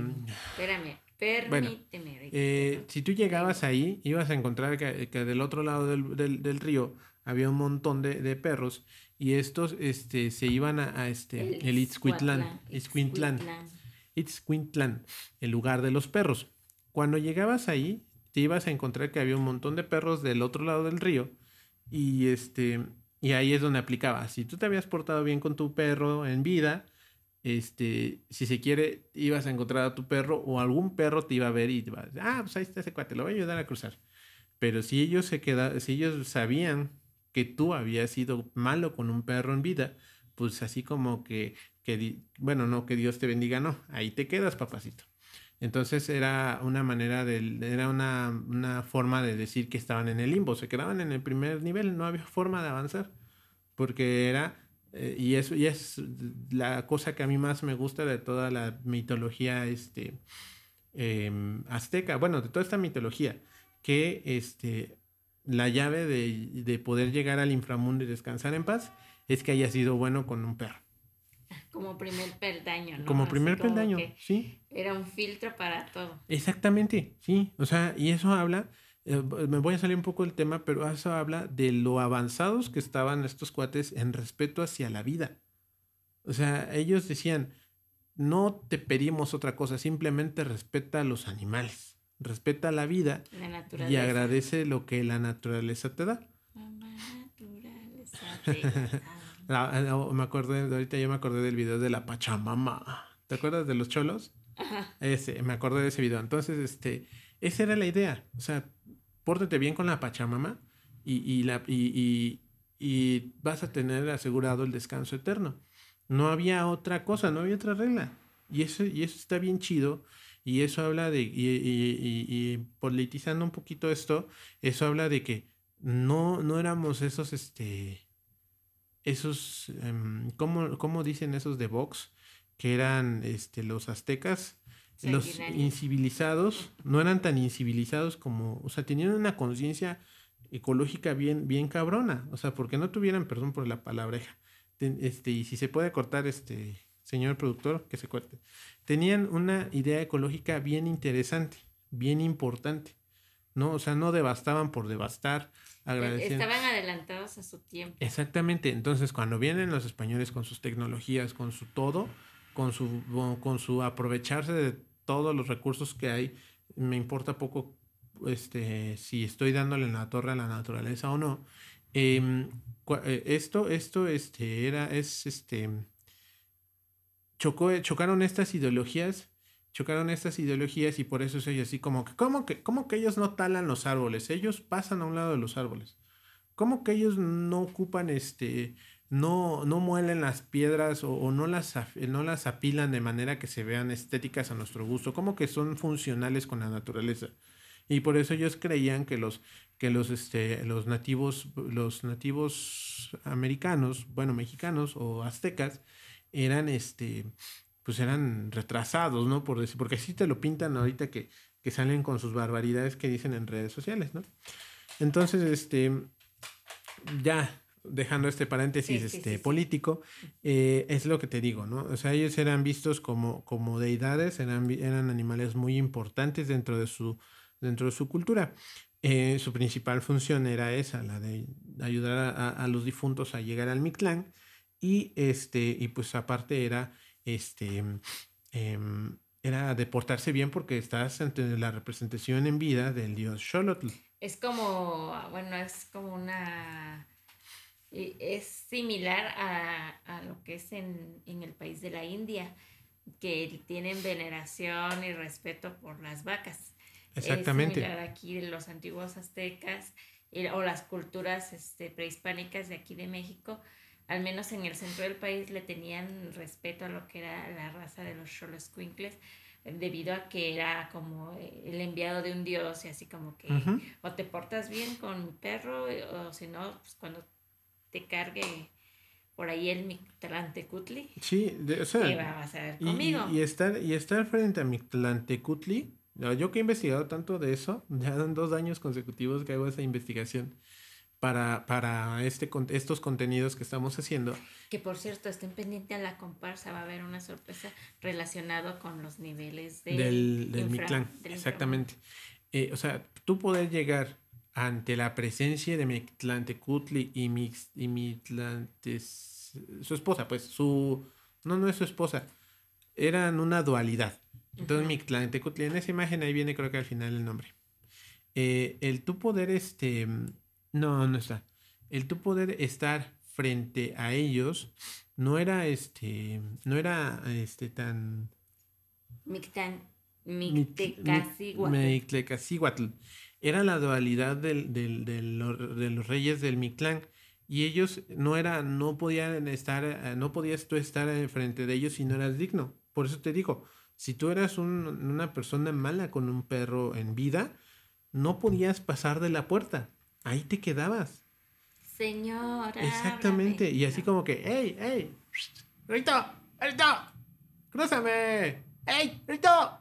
Speaker 2: espérame, permíteme.
Speaker 1: Eh, si tú llegabas ahí, ibas a encontrar que, del otro lado del, río había un montón de, de perros y estos este, se iban a, este, el, Itzcuitlán, Itzcuitlán, Itzcuitlán, el lugar de los perros. Cuando llegabas ahí, te ibas a encontrar que había un montón de perros del otro lado del río y este y ahí es donde aplicaba. Si tú te habías portado bien con tu perro en vida, este, si se quiere, ibas a encontrar a tu perro o algún perro te iba a ver y te iba a decir, ah, pues ahí está ese cuate, lo voy a ayudar a cruzar. Pero si ellos se quedaban, si ellos sabían que tú habías sido malo con un perro en vida, pues así como que, que bueno, no que Dios te bendiga, no, ahí te quedas, papacito. Entonces era una manera de, era una, una, forma de decir que estaban en el limbo, se quedaban en el primer nivel, no había forma de avanzar, porque era, eh, y, eso, y es la cosa que a mí más me gusta de toda la mitología este, em, azteca, bueno, de toda esta mitología, que este, la llave de, de poder llegar al inframundo y descansar en paz es que haya sido bueno con un perro.
Speaker 2: Como primer peldaño, ¿no?
Speaker 1: Como primer peldaño, sí.
Speaker 2: Era un filtro para todo.
Speaker 1: Exactamente, sí. O sea, y eso habla, eh, me voy a salir un poco del tema, pero eso habla de lo avanzados que estaban estos cuates en respeto hacia la vida. O sea, ellos decían, no te pedimos otra cosa, simplemente respeta a los animales, respeta la vida y agradece lo que la naturaleza te da. La naturaleza te da. Ah, me acordé, ahorita yo me acordé del video de la Pachamama. ¿Te acuerdas de los cholos? Ajá. Ese, me acordé de ese video. Entonces, este, esa era la idea. O sea, pórtate bien con la Pachamama y, y, la, y, y, vas a tener asegurado el descanso eterno. No había otra cosa, no había otra regla. Y eso, y eso está bien chido. Y eso habla de, y, y, politizando un poquito esto, eso habla de que no, no éramos esos, este, esos, um, ¿cómo, dicen esos de Vox? Que eran este, los aztecas, los incivilizados, no eran tan incivilizados como, o sea, tenían una conciencia ecológica bien, bien cabrona, o sea, porque no tuvieran, perdón por la palabreja, este, y si se puede cortar, este, señor productor, que se corte, tenían una idea ecológica bien interesante, bien importante, ¿no? O sea, no devastaban por devastar,
Speaker 2: Estaban adelantados a su tiempo.
Speaker 1: Exactamente. Entonces, cuando vienen los españoles con sus tecnologías, con su todo, con su, con su aprovecharse de todos los recursos que hay, me importa poco este, si estoy dándole en la torre a la naturaleza o no. Em, eh, esto, esto, este, era, es, este, chocó, chocaron estas ideologías chocaron estas ideologías y por eso es así como que, ¿cómo que, cómo que ellos no talan los árboles? Ellos pasan a un lado de los árboles. ¿Cómo que ellos no ocupan este, no, no muelen las piedras o, no, las, no las apilan de manera que se vean estéticas a nuestro gusto? ¿Cómo que son funcionales con la naturaleza? Y por eso ellos creían que los, que los, este, los nativos, los nativos americanos, bueno, mexicanos o aztecas, eran este, pues eran retrasados, ¿no? Por decir, porque así te lo pintan ahorita que, que salen con sus barbaridades que dicen en redes sociales, ¿no? Entonces, este, ya dejando este paréntesis este, político, eh, es lo que te digo, ¿no? O sea, ellos eran vistos como, como deidades, eran, eran animales muy importantes dentro de su, dentro de su cultura. Eh, su principal función era esa, la de ayudar a, a, los difuntos a llegar al Mictlán y, este, y pues aparte era este, em, era de portarse bien porque estás ante la representación en vida del dios Xolotl.
Speaker 2: Es como, bueno, es como una... Es similar a, lo que es en, el país de la India, que tienen veneración y respeto por las vacas. Exactamente. Es similar aquí de los antiguos aztecas o las culturas este, prehispánicas de aquí de México, al menos en el centro del país, le tenían respeto a lo que era la raza de los Xoloscuincles, debido a que era como el enviado de un dios, y así como que o te portas bien con mi perro, o si no, pues cuando te cargue por ahí el Mictlantecutli.
Speaker 1: Sí, o sea, ¿qué a pasar conmigo? Y, estar, y estar frente a Mictlantecutli, yo que he investigado tanto de eso, ya dan dos años consecutivos que hago esa investigación para, para este, estos contenidos que estamos haciendo.
Speaker 2: Que por cierto, estén pendientes a la comparsa, va a haber una sorpresa relacionada con los niveles
Speaker 1: del, del Mictlán. exactamente. Eh, o sea, tú poder llegar ante la presencia de Mictlantecutli y, Mix, y Mictlantes, su esposa, pues su, no, no es su esposa, eran una dualidad. Entonces, uh Mictlantecutli, en esa imagen ahí viene creo que al final el nombre. Eh, el tú poder este, no, no está. El tú poder estar frente a ellos no era este, no era este tan...
Speaker 2: Mictán,
Speaker 1: Mictecacíhuatl. Mictecacíhuatl. Era la dualidad del, del, del, de los reyes del Mictlán y ellos no era, no podían estar, eh, no podías tú estar frente de ellos si no eras digno. Por eso te digo, si tú eras un, una persona mala con un perro en vida, no podías pasar de la puerta. Ahí te quedabas.
Speaker 2: Señora.
Speaker 1: Exactamente. Y así como que, ¡Ey, ey! ¡Rito! ¡Rito! ¡Crúzame! ¡Ey, Rito!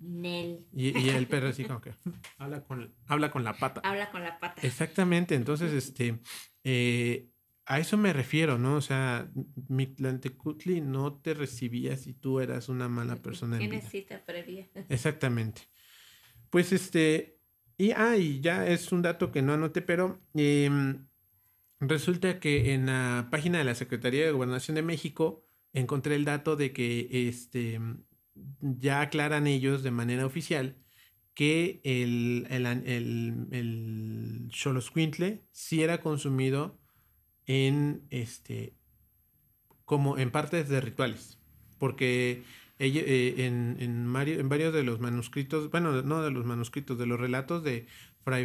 Speaker 2: Nel.
Speaker 1: Y, y, el perro así como que habla con, habla con la pata.
Speaker 2: Habla con la pata.
Speaker 1: Exactamente. Entonces, este, eh, a eso me refiero, ¿no? O sea, Mitlantecutli no te recibía si tú eras una mala persona.
Speaker 2: Tienes cita previa.
Speaker 1: Exactamente. Pues este, y, ah, y ya es un dato que no anoté, pero em, resulta que en la página de la Secretaría de Gobernación de México encontré el dato de que este, ya aclaran ellos de manera oficial que el, el, el, el sí era consumido en este como en partes de rituales. Porque eh, en, en, varios de los manuscritos, bueno, no de los manuscritos, de los relatos de Fray,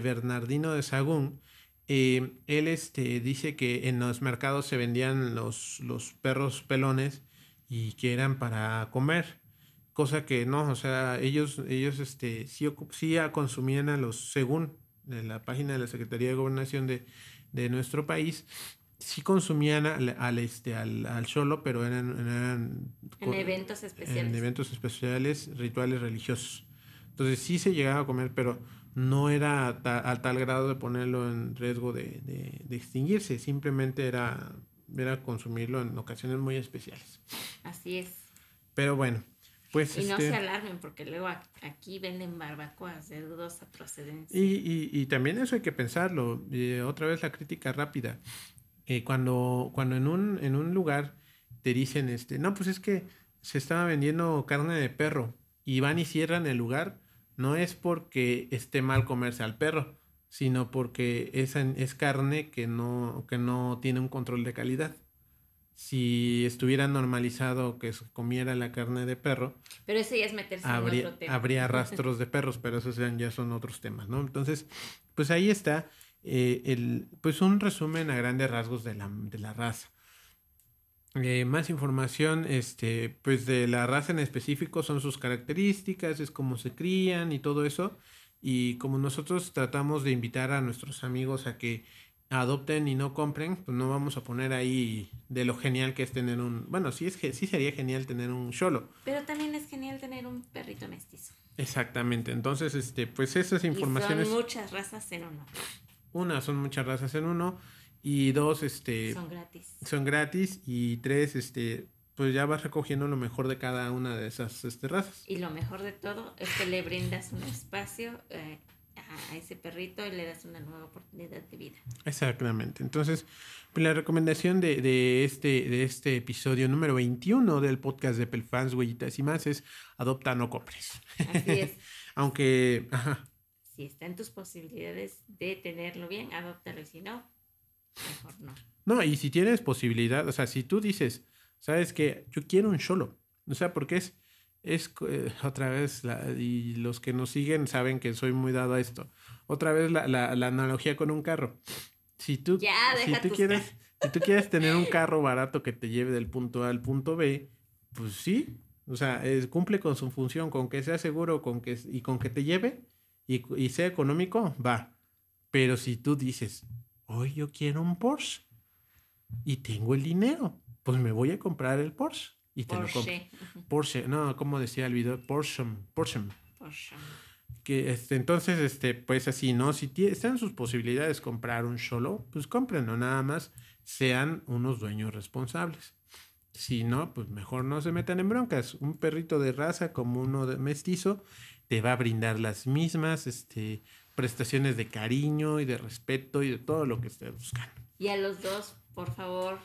Speaker 1: Bernardino de Sagún, eh, él este, dice que en los mercados se vendían los, los perros pelones y que eran para comer cosa que no, o sea, ellos, ellos este, sí, sí consumían a los, según la página de la Secretaría de Gobernación de, de nuestro país, sí consumían al, este, al, al solo, pero eran, eran
Speaker 2: en eventos especiales.
Speaker 1: En eventos especiales, rituales religiosos. Entonces sí se llegaba a comer, pero no era a tal grado de ponerlo en riesgo de, de, de extinguirse, simplemente era, era consumirlo en ocasiones muy especiales.
Speaker 2: Así es.
Speaker 1: Pero bueno, pues,
Speaker 2: y no se este alarmen porque luego aquí venden barbacoas de dudosa procedencia.
Speaker 1: Y, y, también eso hay que pensarlo. otra vez la crítica rápida. Eh, cuando cuando en, un, en un lugar te dicen, este, no, pues es que se estaba vendiendo carne de perro y van y cierran el lugar, no es porque esté mal comerse al perro, sino porque es, es carne que no, que no tiene un control de calidad si estuviera normalizado que se comiera la carne de perro.
Speaker 2: Pero ese ya es meterse
Speaker 1: habría,
Speaker 2: en otro tema.
Speaker 1: Habría rastros de perros, pero esos ya son otros temas, ¿no? Entonces, pues ahí está eh, el, pues un resumen a grandes rasgos de la, de la raza. Eh, más información, este, pues de la raza en específico son sus características, es cómo se crían y todo eso. Y como nosotros tratamos de invitar a nuestros amigos a que adopten y no compren, pues no vamos a poner ahí de lo genial que es tener un, bueno, sí es que sí sería genial tener un cholo.
Speaker 2: Pero también es genial tener un perrito mestizo.
Speaker 1: Exactamente. Entonces, este, pues esas informaciones
Speaker 2: y son muchas razas en uno.
Speaker 1: Una, son muchas razas en uno y dos, este
Speaker 2: son gratis.
Speaker 1: Son gratis y tres, este pues ya vas recogiendo lo mejor de cada una de esas este, razas.
Speaker 2: Y lo mejor de todo es que le brindas un espacio eh, a ese perrito y le das una nueva oportunidad de vida.
Speaker 1: Exactamente. Entonces, pues la recomendación de, de, este, de este episodio número 21 del podcast de Pelfans, Huellitas y más es adopta, no compres.
Speaker 2: Así es.
Speaker 1: Aunque,
Speaker 2: Si está en tus posibilidades de tenerlo bien, adóptalo y si no, mejor no.
Speaker 1: No, y si tienes posibilidad, o sea, si tú dices, sabes que yo quiero un solo, o sea, porque es es eh, otra vez, y los que nos siguen saben que soy muy dado a esto. Otra vez la, la, la analogía con un carro. Si tú, si, tú quieres, si tú quieres tener un carro barato que te lleve del punto A al punto B, pues sí. O sea, cumple con su función, con que sea seguro con que, y con que te lleve y, y sea económico, va. Pero si tú dices, hoy yo quiero un Porsche y tengo el dinero, pues me voy a comprar el Porsche y te Porsche. lo Porsche, no, como decía el video, Porsche, Porsche. Porsche. Que este, entonces, este, pues así, ¿no? Si están sus posibilidades comprar un solo, pues cómprenlo, nada más sean unos dueños responsables. Si no, pues mejor no se metan en broncas. Un perrito de raza como uno de mestizo te va a brindar las mismas este, prestaciones de cariño y de respeto y de todo lo que estés buscando.
Speaker 2: Y a los dos, por favor,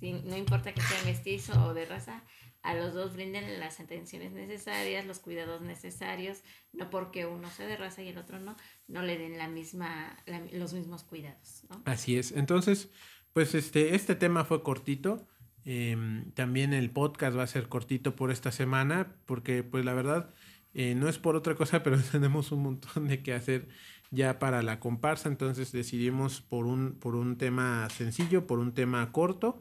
Speaker 2: no importa que sea mestizo o de raza, a los dos brinden las atenciones necesarias, los cuidados necesarios, no porque uno sea de raza y el otro no, no le den la misma, los mismos cuidados.
Speaker 1: Así es. Entonces, pues este, este tema fue cortito. Em, también el podcast va a ser cortito por esta semana, porque pues la verdad eh, no es por otra cosa, pero tenemos un montón de que hacer ya para la comparsa, entonces decidimos por un, por un tema sencillo, por un tema corto,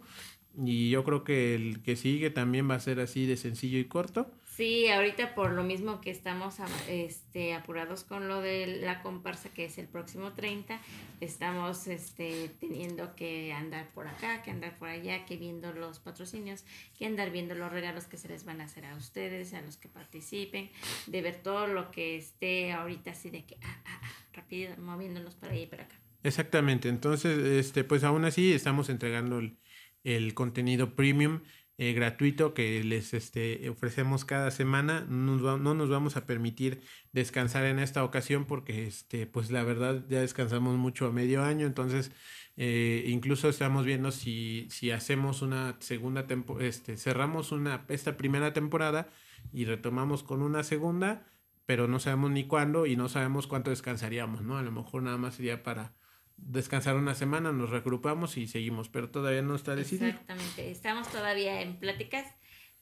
Speaker 1: y yo creo que el que sigue también va a ser así de sencillo y corto.
Speaker 2: Sí, ahorita por lo mismo que estamos este, apurados con lo de la comparsa que es el próximo 30, estamos este, teniendo que andar por acá, que andar por allá, que viendo los patrocinios, que andar viendo los regalos que se les van a hacer a ustedes, a los que participen, de ver todo lo que esté ahorita así de que, ah, ah, ah, rápido, moviéndonos para allá y para acá.
Speaker 1: Exactamente, entonces, este, pues aún así estamos entregando el, el contenido premium eh, gratuito que les este, ofrecemos cada semana. No nos, vamos a permitir descansar en esta ocasión porque este, pues la verdad ya descansamos mucho a medio año, entonces eh, incluso estamos viendo si, si hacemos una segunda temporada, este, cerramos una, esta primera temporada y retomamos con una segunda, pero no sabemos ni cuándo y no sabemos cuánto descansaríamos, ¿no? A lo mejor nada más sería para descansar una semana, nos regrupamos y seguimos, pero todavía no está decidido.
Speaker 2: Exactamente, estamos todavía en pláticas.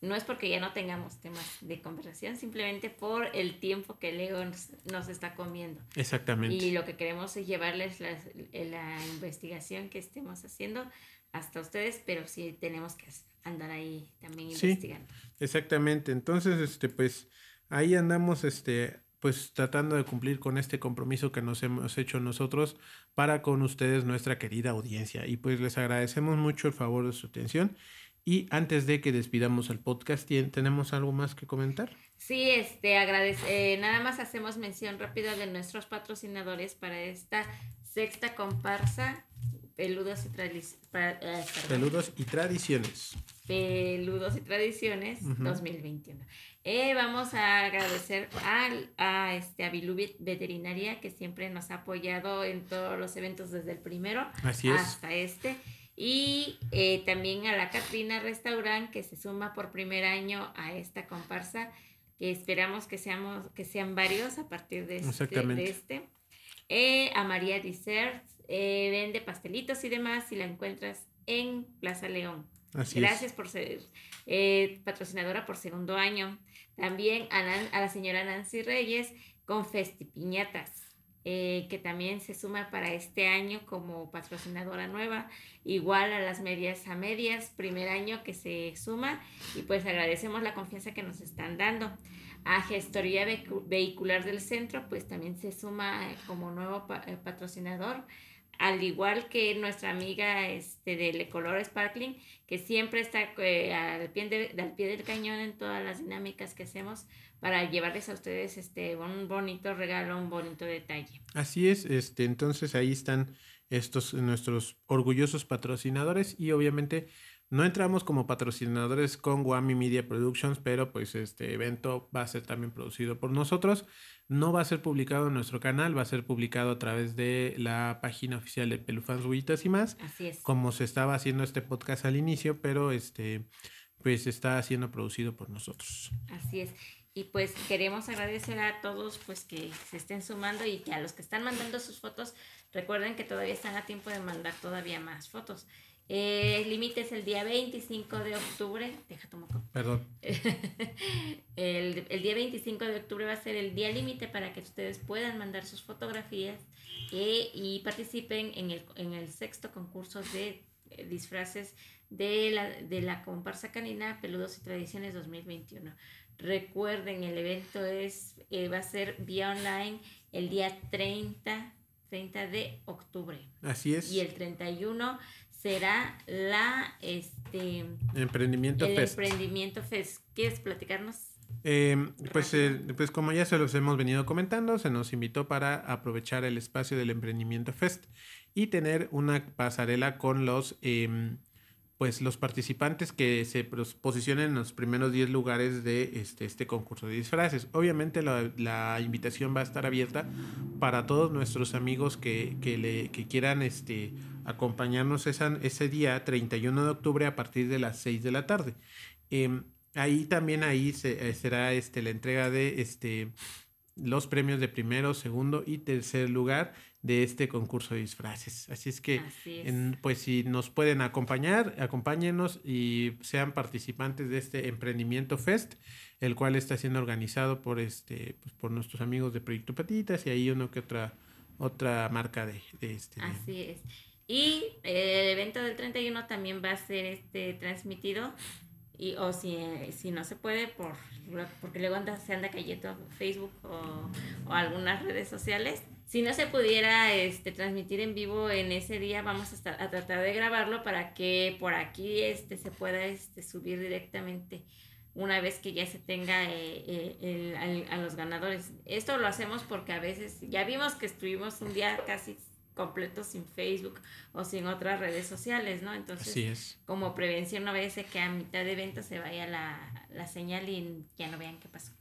Speaker 2: No es porque ya no tengamos temas de conversación, simplemente por el tiempo que Leo nos, está comiendo.
Speaker 1: Exactamente.
Speaker 2: Y lo que queremos es llevarles la, la investigación que estemos haciendo hasta ustedes, pero sí tenemos que andar ahí también investigando.
Speaker 1: Exactamente. Entonces, este, pues ahí andamos, este, pues tratando de cumplir con este compromiso que nos hemos hecho nosotros para con ustedes, nuestra querida audiencia. Y pues les agradecemos mucho el favor de su atención. Y antes de que despidamos el podcast, ¿tenemos algo más que comentar?
Speaker 2: Sí, este, agradece, eh, nada más hacemos mención rápida de nuestros patrocinadores para esta sexta comparsa Peludos y,
Speaker 1: eh, Peludos y Tradiciones.
Speaker 2: Peludos y Tradiciones 2021. Eh, vamos a agradecer a, a, este, a Veterinaria que siempre nos ha apoyado en todos los eventos desde el primero hasta este. Y eh, también a la Catrina Restaurant que se suma por primer año a esta comparsa que esperamos que, seamos, que sean varios a partir de este. De este. Eh, a María Desserts, vende pastelitos y demás y la encuentras en Plaza León. Gracias por ser patrocinadora por segundo año. También a, la señora Nancy Reyes con Festipiñatas, eh, que también se suma para este año como patrocinadora nueva. Igual a las medias a medias, primer año que se suma y pues agradecemos la confianza que nos están dando. A Gestoría Vehicular del Centro, pues también se suma como nuevo eh, patrocinador al igual que nuestra amiga este, de Color Sparkling, que siempre está eh, al, pie del pie del cañón en todas las dinámicas que hacemos para llevarles a ustedes este, un bonito regalo, un bonito detalle.
Speaker 1: Así es, este, entonces ahí están estos nuestros orgullosos patrocinadores y obviamente no entramos como patrocinadores con Wami Media Productions, pero pues este evento va a ser también producido por nosotros. No va a ser publicado en nuestro canal, va a ser publicado a través de la página oficial de Pelufans Huitas y más.
Speaker 2: Así es.
Speaker 1: Como se estaba haciendo este podcast al inicio, pero este pues está siendo producido por nosotros.
Speaker 2: Así es. Y pues queremos agradecer a todos pues que se estén sumando y que a los que están mandando sus fotos, recuerden que todavía están a tiempo de mandar todavía más fotos. Eh, el límite es el día 25 de octubre. Deja tu
Speaker 1: Perdón.
Speaker 2: el, el, día 25 de octubre va a ser el día límite para que ustedes puedan mandar sus fotografías eh, y participen en el, en el sexto concurso de eh, disfraces de la, de la comparsa canina Peludos y Tradiciones 2021. Recuerden, el evento es, va a ser vía online el día 30, 30 de octubre.
Speaker 1: Así es.
Speaker 2: Y el 31 será la este
Speaker 1: emprendimiento
Speaker 2: el emprendimiento Fest. ¿Quieres platicarnos?
Speaker 1: Eh, pues, eh, pues como ya se los hemos venido comentando, se nos invitó para aprovechar el espacio del emprendimiento Fest y tener una pasarela con los em, pues los participantes que se posicionen en los primeros 10 lugares de este, este concurso de disfraces. Obviamente la, invitación va a estar abierta para todos nuestros amigos que, le, que quieran este, acompañarnos ese día 31 de octubre a partir de las 6 de la tarde. Em, ahí también ahí se, eh, será este, la entrega de este, los premios de primero, segundo y tercer lugar de este concurso de disfraces. Así es que, pues si nos pueden acompañar, acompáñenos y sean participantes de este Emprendimiento Fest, el cual está siendo organizado por este, pues, por nuestros amigos de Proyecto Patitas y ahí uno que otra, otra marca de, este.
Speaker 2: Así es. Y el evento del 31 también va a ser este transmitido y, o si, si no se puede, por, porque luego anda, se anda cayendo Facebook o, o, algunas redes sociales. Si no se pudiera este, transmitir en vivo en ese día, vamos a, estar, a tratar de grabarlo para que por aquí este, se pueda este, subir directamente una vez que ya se tenga eh, eh, a los ganadores. Esto lo hacemos porque a veces ya vimos que estuvimos un día casi completo sin Facebook o sin otras redes sociales, ¿no? Entonces, como prevención no vaya a ser que a mitad de evento se vaya la, la señal y ya no vean qué pasó.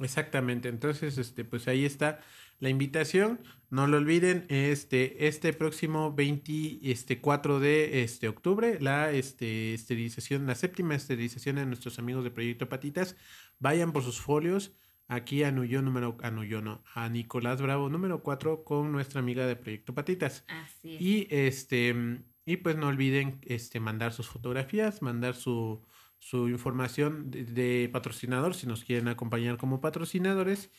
Speaker 1: Exactamente, entonces, este, pues ahí está la invitación. No lo olviden, este, este próximo 24 de este, octubre, la este, esterilización, la séptima esterilización de nuestros amigos de Proyecto Patitas. Vayan por sus folios aquí a Nuyo número, a Nuyo no, a Nicolás Bravo número 4 con nuestra amiga de Proyecto Patitas.
Speaker 2: Así es.
Speaker 1: Y este, y pues no olviden este, mandar sus fotografías, mandar su, su información de, patrocinador si nos quieren acompañar como patrocinadores.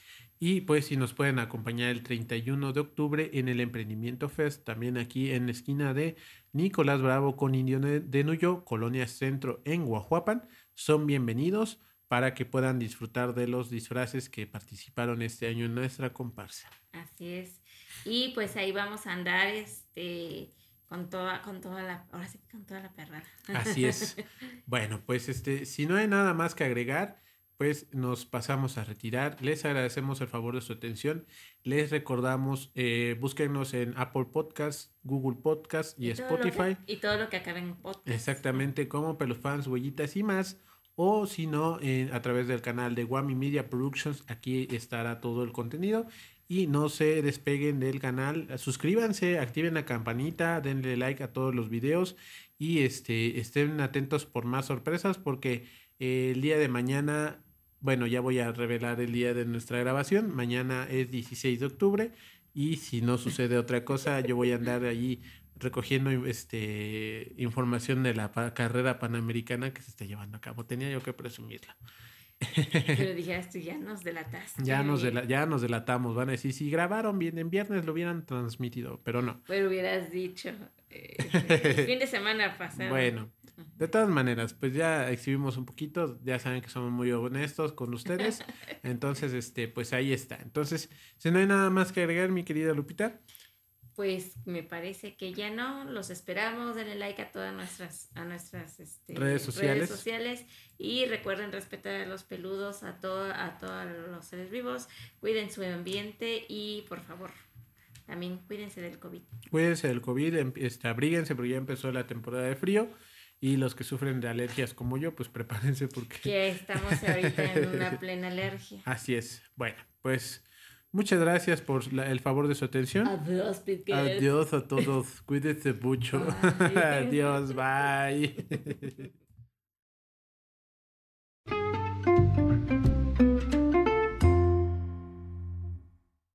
Speaker 1: Y pues si nos pueden acompañar el 31 de octubre en el Emprendimiento Fest, también aquí en la esquina de Nicolás Bravo con Indio de Nuyo, Colonia Centro en Guajuapan, son bienvenidos para que puedan disfrutar de los disfraces que participaron este año en nuestra comparsa.
Speaker 2: Así es. Y pues ahí vamos a andar este con toda con toda la ahora sí con toda la perrada.
Speaker 1: Así es. bueno, pues este si no hay nada más que agregar, pues nos pasamos a retirar. Les agradecemos el favor de su atención. Les recordamos, eh, búsquenos en Apple Podcast, Google Podcast y, Spotify.
Speaker 2: y todo lo que acabe en podcast.
Speaker 1: Exactamente, como Pelofans, Huellitas y más o si no, a través del canal de Wami Media Productions, aquí estará todo el contenido. Y no se despeguen del canal, suscríbanse, activen la campanita, denle like a todos los videos y este, estén atentos por más sorpresas porque eh, el día de mañana, bueno, ya voy a revelar el día de nuestra grabación, mañana es 16 de octubre y si no sucede otra cosa, yo voy a andar allí recogiendo este información de la carrera panamericana que se está llevando a cabo. Tenía yo que presumirla.
Speaker 2: Pero dijiste, ya nos delataste.
Speaker 1: Ya nos, ya nos delatamos, van a decir, si grabaron bien en viernes lo hubieran transmitido, pero no.
Speaker 2: Pero hubieras dicho, eh, fin de semana pasado.
Speaker 1: Bueno, de todas maneras, pues ya exhibimos un poquito, ya saben que somos muy honestos con ustedes, entonces, este, pues ahí está. Entonces, si no hay nada más que agregar, mi querida Lupita
Speaker 2: pues me parece que ya no. Los esperamos. Denle like a todas nuestras, a nuestras este,
Speaker 1: redes, sociales.
Speaker 2: sociales. Y recuerden respetar a los peludos, a, todo, a todos los seres vivos. Cuiden su ambiente y por favor, también cuídense del COVID.
Speaker 1: Cuídense del COVID, em, este, abríguense porque ya empezó la temporada de frío. Y los que sufren de alergias como yo, pues prepárense porque...
Speaker 2: Que estamos ahorita en una plena alergia.
Speaker 1: Así es. Bueno, pues Muchas gracias por el favor de su atención.
Speaker 2: Adiós,
Speaker 1: Adiós a todos. Cuídense mucho. Adiós, bye.